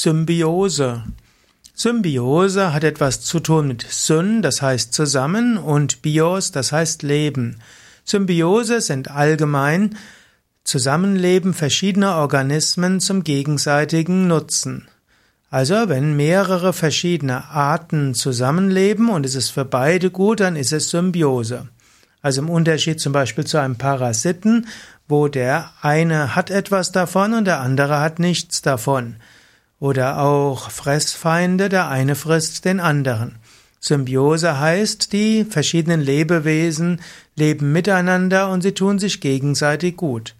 Symbiose. Symbiose hat etwas zu tun mit Syn, das heißt zusammen, und Bios, das heißt Leben. Symbiose sind allgemein Zusammenleben verschiedener Organismen zum gegenseitigen Nutzen. Also wenn mehrere verschiedene Arten zusammenleben und es ist für beide gut, dann ist es Symbiose. Also im Unterschied zum Beispiel zu einem Parasiten, wo der eine hat etwas davon und der andere hat nichts davon. Oder auch Fressfeinde, der eine frisst den anderen. Symbiose heißt, die verschiedenen Lebewesen leben miteinander und sie tun sich gegenseitig gut.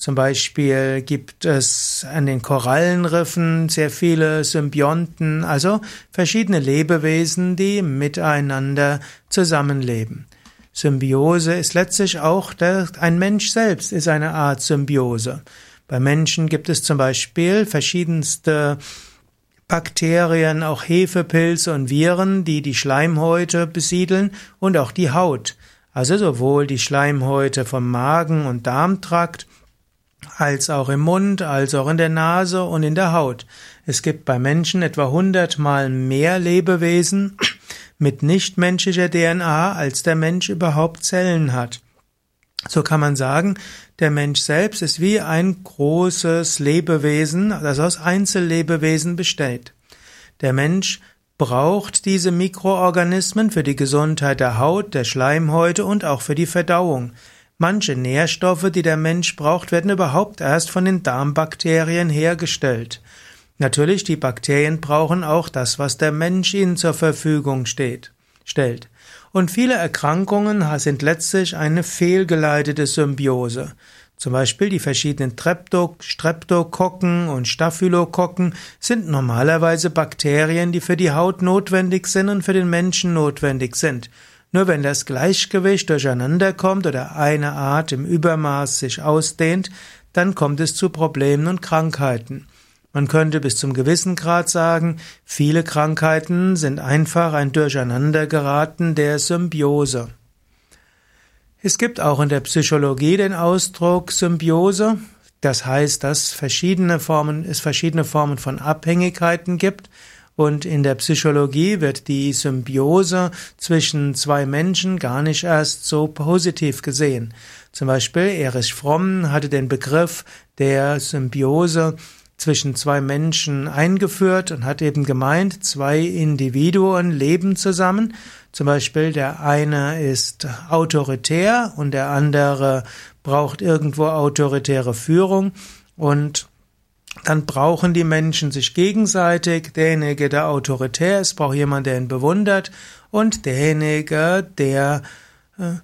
Zum Beispiel gibt es an den Korallenriffen sehr viele Symbionten, also verschiedene Lebewesen, die miteinander zusammenleben. Symbiose ist letztlich auch der, ein Mensch selbst ist eine Art Symbiose. Bei Menschen gibt es zum Beispiel verschiedenste Bakterien, auch Hefepilze und Viren, die die Schleimhäute besiedeln und auch die Haut. Also sowohl die Schleimhäute vom Magen- und Darmtrakt als auch im Mund, als auch in der Nase und in der Haut. Es gibt bei Menschen etwa hundertmal mehr Lebewesen mit nichtmenschlicher DNA, als der Mensch überhaupt Zellen hat. So kann man sagen, der Mensch selbst ist wie ein großes Lebewesen, das aus Einzellebewesen besteht. Der Mensch braucht diese Mikroorganismen für die Gesundheit der Haut, der Schleimhäute und auch für die Verdauung. Manche Nährstoffe, die der Mensch braucht, werden überhaupt erst von den Darmbakterien hergestellt. Natürlich, die Bakterien brauchen auch das, was der Mensch ihnen zur Verfügung steht, stellt. Und viele Erkrankungen sind letztlich eine fehlgeleitete Symbiose. Zum Beispiel die verschiedenen Streptokokken und Staphylokokken sind normalerweise Bakterien, die für die Haut notwendig sind und für den Menschen notwendig sind. Nur wenn das Gleichgewicht durcheinander kommt oder eine Art im Übermaß sich ausdehnt, dann kommt es zu Problemen und Krankheiten. Man könnte bis zum gewissen Grad sagen, viele Krankheiten sind einfach ein Durcheinandergeraten der Symbiose. Es gibt auch in der Psychologie den Ausdruck Symbiose. Das heißt, dass verschiedene Formen, es verschiedene Formen von Abhängigkeiten gibt. Und in der Psychologie wird die Symbiose zwischen zwei Menschen gar nicht erst so positiv gesehen. Zum Beispiel Erich Fromm hatte den Begriff der Symbiose zwischen zwei Menschen eingeführt und hat eben gemeint, zwei Individuen leben zusammen. Zum Beispiel der eine ist autoritär und der andere braucht irgendwo autoritäre Führung und dann brauchen die Menschen sich gegenseitig. Derjenige, der autoritär ist, braucht jemand, der ihn bewundert und derjenige, der äh,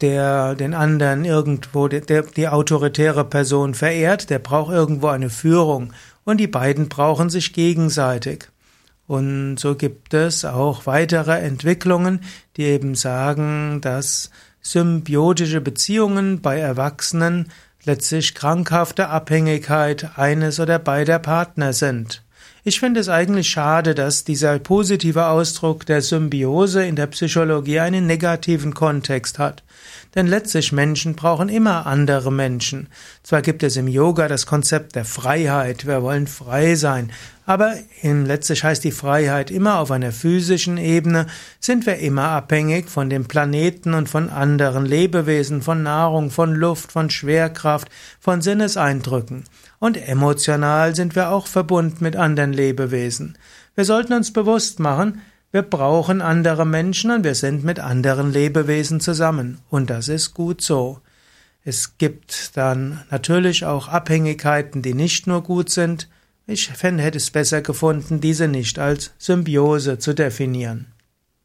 der den anderen irgendwo, der, die autoritäre Person verehrt, der braucht irgendwo eine Führung. Und die beiden brauchen sich gegenseitig. Und so gibt es auch weitere Entwicklungen, die eben sagen, dass symbiotische Beziehungen bei Erwachsenen letztlich krankhafte Abhängigkeit eines oder beider Partner sind. Ich finde es eigentlich schade, dass dieser positive Ausdruck der Symbiose in der Psychologie einen negativen Kontext hat. Denn letztlich Menschen brauchen immer andere Menschen. Zwar gibt es im Yoga das Konzept der Freiheit, wir wollen frei sein, aber letztlich heißt die Freiheit immer auf einer physischen Ebene, sind wir immer abhängig von dem Planeten und von anderen Lebewesen, von Nahrung, von Luft, von Schwerkraft, von Sinneseindrücken. Und emotional sind wir auch verbunden mit anderen Lebewesen. Wir sollten uns bewusst machen, wir brauchen andere Menschen und wir sind mit anderen Lebewesen zusammen. Und das ist gut so. Es gibt dann natürlich auch Abhängigkeiten, die nicht nur gut sind. Ich hätte es besser gefunden, diese nicht als Symbiose zu definieren.